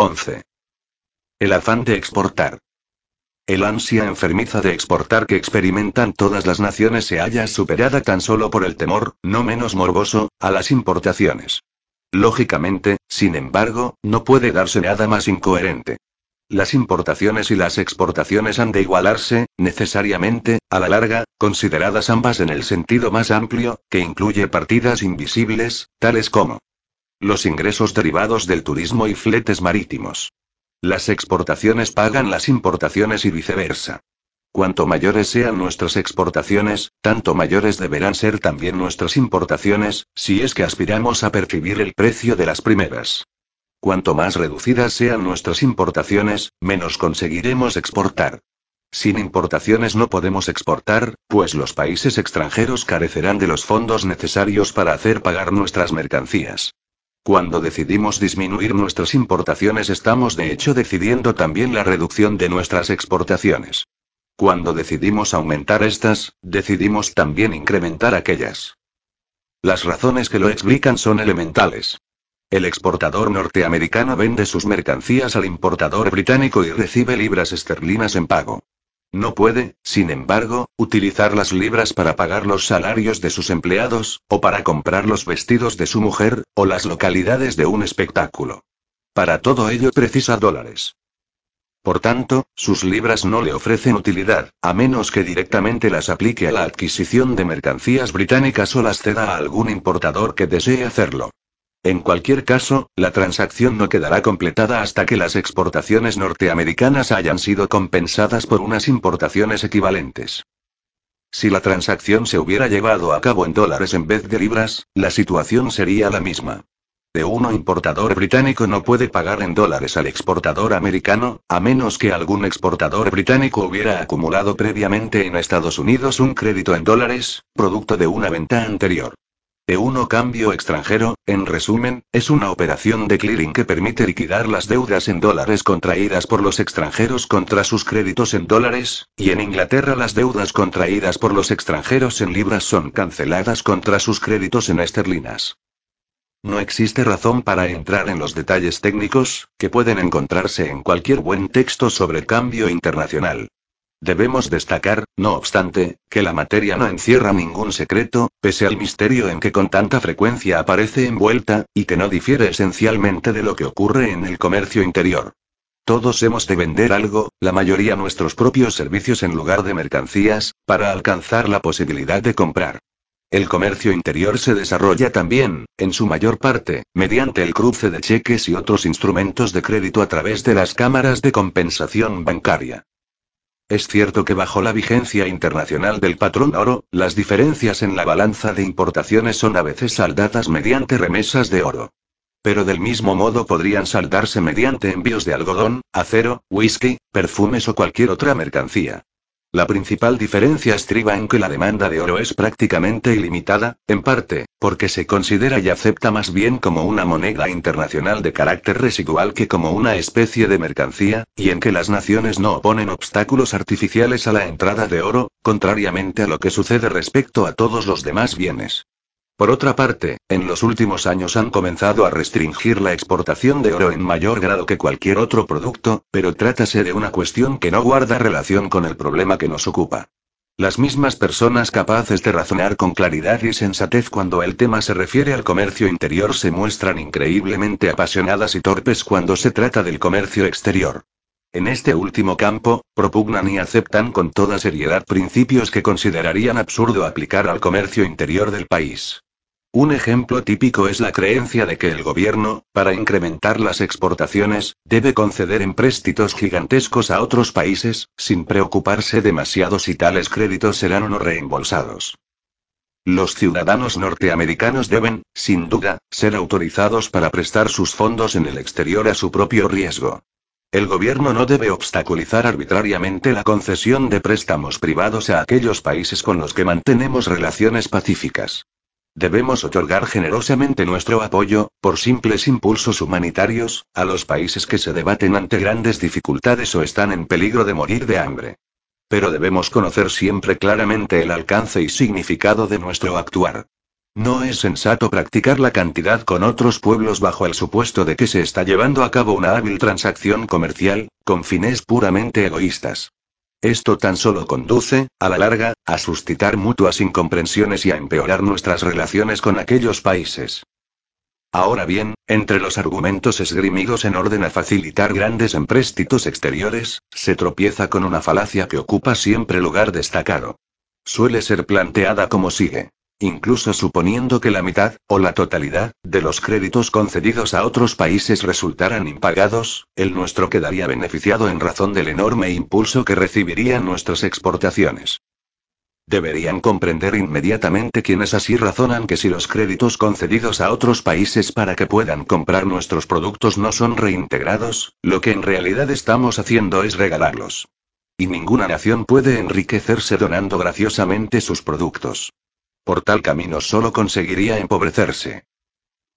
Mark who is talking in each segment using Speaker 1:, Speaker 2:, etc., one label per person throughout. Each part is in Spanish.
Speaker 1: 11. El afán de exportar. El ansia enfermiza de exportar que experimentan todas las naciones se halla superada tan solo por el temor, no menos morboso, a las importaciones. Lógicamente, sin embargo, no puede darse nada más incoherente. Las importaciones y las exportaciones han de igualarse, necesariamente, a la larga, consideradas ambas en el sentido más amplio, que incluye partidas invisibles, tales como los ingresos derivados del turismo y fletes marítimos. Las exportaciones pagan las importaciones y viceversa. Cuanto mayores sean nuestras exportaciones, tanto mayores deberán ser también nuestras importaciones, si es que aspiramos a percibir el precio de las primeras. Cuanto más reducidas sean nuestras importaciones, menos conseguiremos exportar. Sin importaciones no podemos exportar, pues los países extranjeros carecerán de los fondos necesarios para hacer pagar nuestras mercancías. Cuando decidimos disminuir nuestras importaciones estamos de hecho decidiendo también la reducción de nuestras exportaciones. Cuando decidimos aumentar estas, decidimos también incrementar aquellas. Las razones que lo explican son elementales. El exportador norteamericano vende sus mercancías al importador británico y recibe libras esterlinas en pago. No puede, sin embargo, utilizar las libras para pagar los salarios de sus empleados, o para comprar los vestidos de su mujer, o las localidades de un espectáculo. Para todo ello precisa dólares. Por tanto, sus libras no le ofrecen utilidad, a menos que directamente las aplique a la adquisición de mercancías británicas o las ceda a algún importador que desee hacerlo. En cualquier caso, la transacción no quedará completada hasta que las exportaciones norteamericanas hayan sido compensadas por unas importaciones equivalentes. Si la transacción se hubiera llevado a cabo en dólares en vez de libras, la situación sería la misma. De uno importador británico no puede pagar en dólares al exportador americano, a menos que algún exportador británico hubiera acumulado previamente en Estados Unidos un crédito en dólares, producto de una venta anterior. E1 cambio extranjero, en resumen, es una operación de clearing que permite liquidar las deudas en dólares contraídas por los extranjeros contra sus créditos en dólares, y en Inglaterra las deudas contraídas por los extranjeros en libras son canceladas contra sus créditos en esterlinas. No existe razón para entrar en los detalles técnicos, que pueden encontrarse en cualquier buen texto sobre cambio internacional. Debemos destacar, no obstante, que la materia no encierra ningún secreto, pese al misterio en que con tanta frecuencia aparece envuelta, y que no difiere esencialmente de lo que ocurre en el comercio interior. Todos hemos de vender algo, la mayoría nuestros propios servicios en lugar de mercancías, para alcanzar la posibilidad de comprar. El comercio interior se desarrolla también, en su mayor parte, mediante el cruce de cheques y otros instrumentos de crédito a través de las cámaras de compensación bancaria. Es cierto que bajo la vigencia internacional del patrón oro, las diferencias en la balanza de importaciones son a veces saldadas mediante remesas de oro. Pero del mismo modo podrían saldarse mediante envíos de algodón, acero, whisky, perfumes o cualquier otra mercancía. La principal diferencia estriba en que la demanda de oro es prácticamente ilimitada, en parte, porque se considera y acepta más bien como una moneda internacional de carácter residual que como una especie de mercancía, y en que las naciones no oponen obstáculos artificiales a la entrada de oro, contrariamente a lo que sucede respecto a todos los demás bienes. Por otra parte, en los últimos años han comenzado a restringir la exportación de oro en mayor grado que cualquier otro producto, pero trátase de una cuestión que no guarda relación con el problema que nos ocupa. Las mismas personas capaces de razonar con claridad y sensatez cuando el tema se refiere al comercio interior se muestran increíblemente apasionadas y torpes cuando se trata del comercio exterior. En este último campo, propugnan y aceptan con toda seriedad principios que considerarían absurdo aplicar al comercio interior del país. Un ejemplo típico es la creencia de que el gobierno, para incrementar las exportaciones, debe conceder empréstitos gigantescos a otros países, sin preocuparse demasiado si tales créditos serán o no reembolsados. Los ciudadanos norteamericanos deben, sin duda, ser autorizados para prestar sus fondos en el exterior a su propio riesgo. El gobierno no debe obstaculizar arbitrariamente la concesión de préstamos privados a aquellos países con los que mantenemos relaciones pacíficas. Debemos otorgar generosamente nuestro apoyo, por simples impulsos humanitarios, a los países que se debaten ante grandes dificultades o están en peligro de morir de hambre. Pero debemos conocer siempre claramente el alcance y significado de nuestro actuar. No es sensato practicar la cantidad con otros pueblos bajo el supuesto de que se está llevando a cabo una hábil transacción comercial, con fines puramente egoístas. Esto tan solo conduce, a la larga, a suscitar mutuas incomprensiones y a empeorar nuestras relaciones con aquellos países. Ahora bien, entre los argumentos esgrimidos en orden a facilitar grandes empréstitos exteriores, se tropieza con una falacia que ocupa siempre lugar destacado. Suele ser planteada como sigue. Incluso suponiendo que la mitad, o la totalidad, de los créditos concedidos a otros países resultaran impagados, el nuestro quedaría beneficiado en razón del enorme impulso que recibirían nuestras exportaciones. Deberían comprender inmediatamente quienes así razonan que si los créditos concedidos a otros países para que puedan comprar nuestros productos no son reintegrados, lo que en realidad estamos haciendo es regalarlos. Y ninguna nación puede enriquecerse donando graciosamente sus productos. Por tal camino solo conseguiría empobrecerse.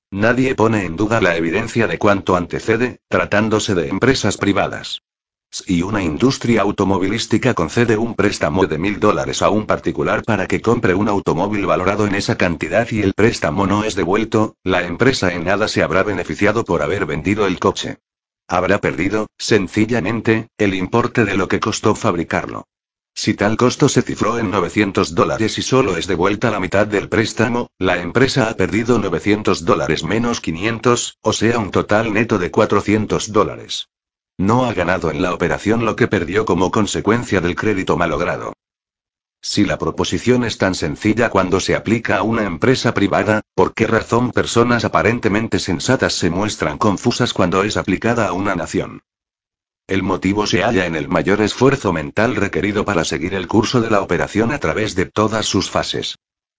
Speaker 1: Nadie pone en duda la evidencia de cuanto antecede, tratándose de empresas privadas. Si una industria automovilística concede un préstamo de mil dólares a un particular para que compre un automóvil valorado en esa cantidad y el préstamo no es devuelto, la empresa en nada se habrá beneficiado por haber vendido el coche. Habrá perdido, sencillamente, el importe de lo que costó fabricarlo. Si tal costo se cifró en 900 dólares y solo es devuelta la mitad del préstamo, la empresa ha perdido 900 dólares menos 500, o sea un total neto de 400 dólares. No ha ganado en la operación lo que perdió como consecuencia del crédito malogrado. Si la proposición es tan sencilla cuando se aplica a una empresa privada, ¿por qué razón personas aparentemente sensatas se muestran confusas cuando es aplicada a una nación? El motivo se halla en el mayor esfuerzo mental requerido para seguir el curso de la operación a través de todas sus fases.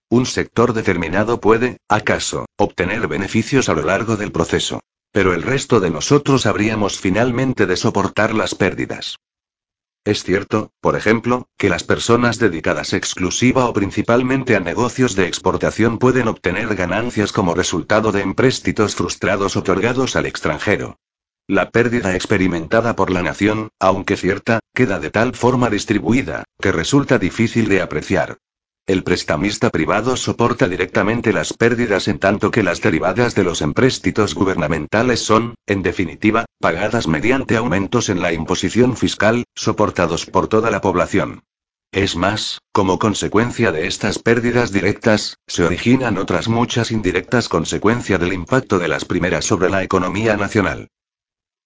Speaker 1: Un sector determinado puede, acaso, obtener beneficios a lo largo del proceso. Pero el resto de nosotros habríamos finalmente de soportar las pérdidas. Es cierto, por ejemplo, que las personas dedicadas exclusiva o principalmente a negocios de exportación pueden obtener ganancias como resultado de empréstitos frustrados otorgados al extranjero. La pérdida experimentada por la nación, aunque cierta, queda de tal forma distribuida, que resulta difícil de apreciar. El prestamista privado soporta directamente las pérdidas en tanto que las derivadas de los empréstitos gubernamentales son, en definitiva, pagadas mediante aumentos en la imposición fiscal, soportados por toda la población. Es más, como consecuencia de estas pérdidas directas, se originan otras muchas indirectas consecuencia del impacto de las primeras sobre la economía nacional.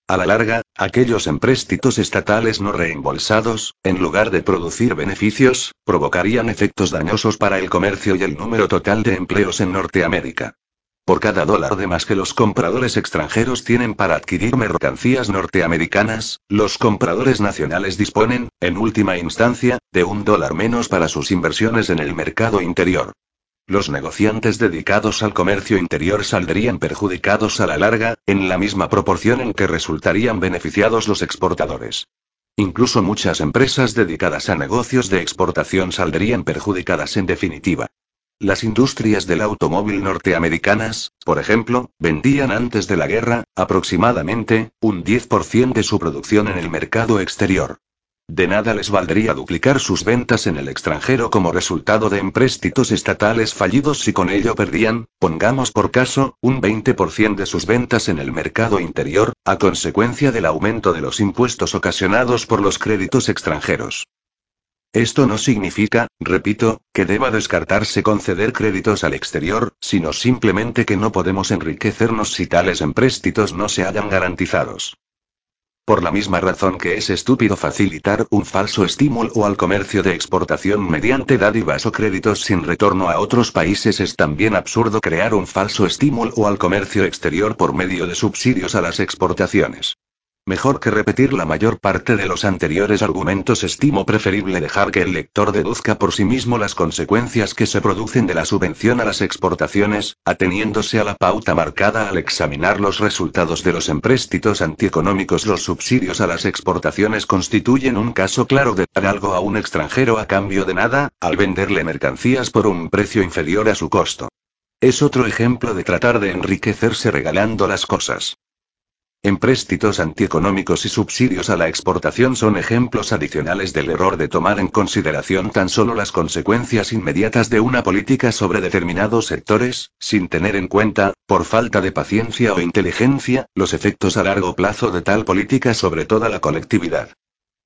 Speaker 1: A la larga, aquellos empréstitos estatales no reembolsados, en lugar de producir beneficios, provocarían efectos dañosos para el comercio y el número total de empleos en Norteamérica. Por cada dólar de más que los compradores extranjeros tienen para adquirir mercancías norteamericanas, los compradores nacionales disponen, en última instancia, de un dólar menos para sus inversiones en el mercado interior. Los negociantes dedicados al comercio interior saldrían perjudicados a la larga, en la misma proporción en que resultarían beneficiados los exportadores. Incluso muchas empresas dedicadas a negocios de exportación saldrían perjudicadas en definitiva. Las industrias del automóvil norteamericanas, por ejemplo, vendían antes de la guerra, aproximadamente, un 10% de su producción en el mercado exterior. De nada les valdría duplicar sus ventas en el extranjero como resultado de empréstitos estatales fallidos si con ello perdían, pongamos por caso, un 20% de sus ventas en el mercado interior, a consecuencia del aumento de los impuestos ocasionados por los créditos extranjeros. Esto no significa, repito, que deba descartarse conceder créditos al exterior, sino simplemente que no podemos enriquecernos si tales empréstitos no se hayan garantizados. Por la misma razón que es estúpido facilitar un falso estímulo al comercio de exportación mediante dádivas o créditos sin retorno a otros países es también absurdo crear un falso estímulo al comercio exterior por medio de subsidios a las exportaciones. Mejor que repetir la mayor parte de los anteriores argumentos, estimo preferible dejar que el lector deduzca por sí mismo las consecuencias que se producen de la subvención a las exportaciones, ateniéndose a la pauta marcada al examinar los resultados de los empréstitos antieconómicos. Los subsidios a las exportaciones constituyen un caso claro de dar algo a un extranjero a cambio de nada, al venderle mercancías por un precio inferior a su costo. Es otro ejemplo de tratar de enriquecerse regalando las cosas. Empréstitos antieconómicos y subsidios a la exportación son ejemplos adicionales del error de tomar en consideración tan solo las consecuencias inmediatas de una política sobre determinados sectores, sin tener en cuenta, por falta de paciencia o inteligencia, los efectos a largo plazo de tal política sobre toda la colectividad.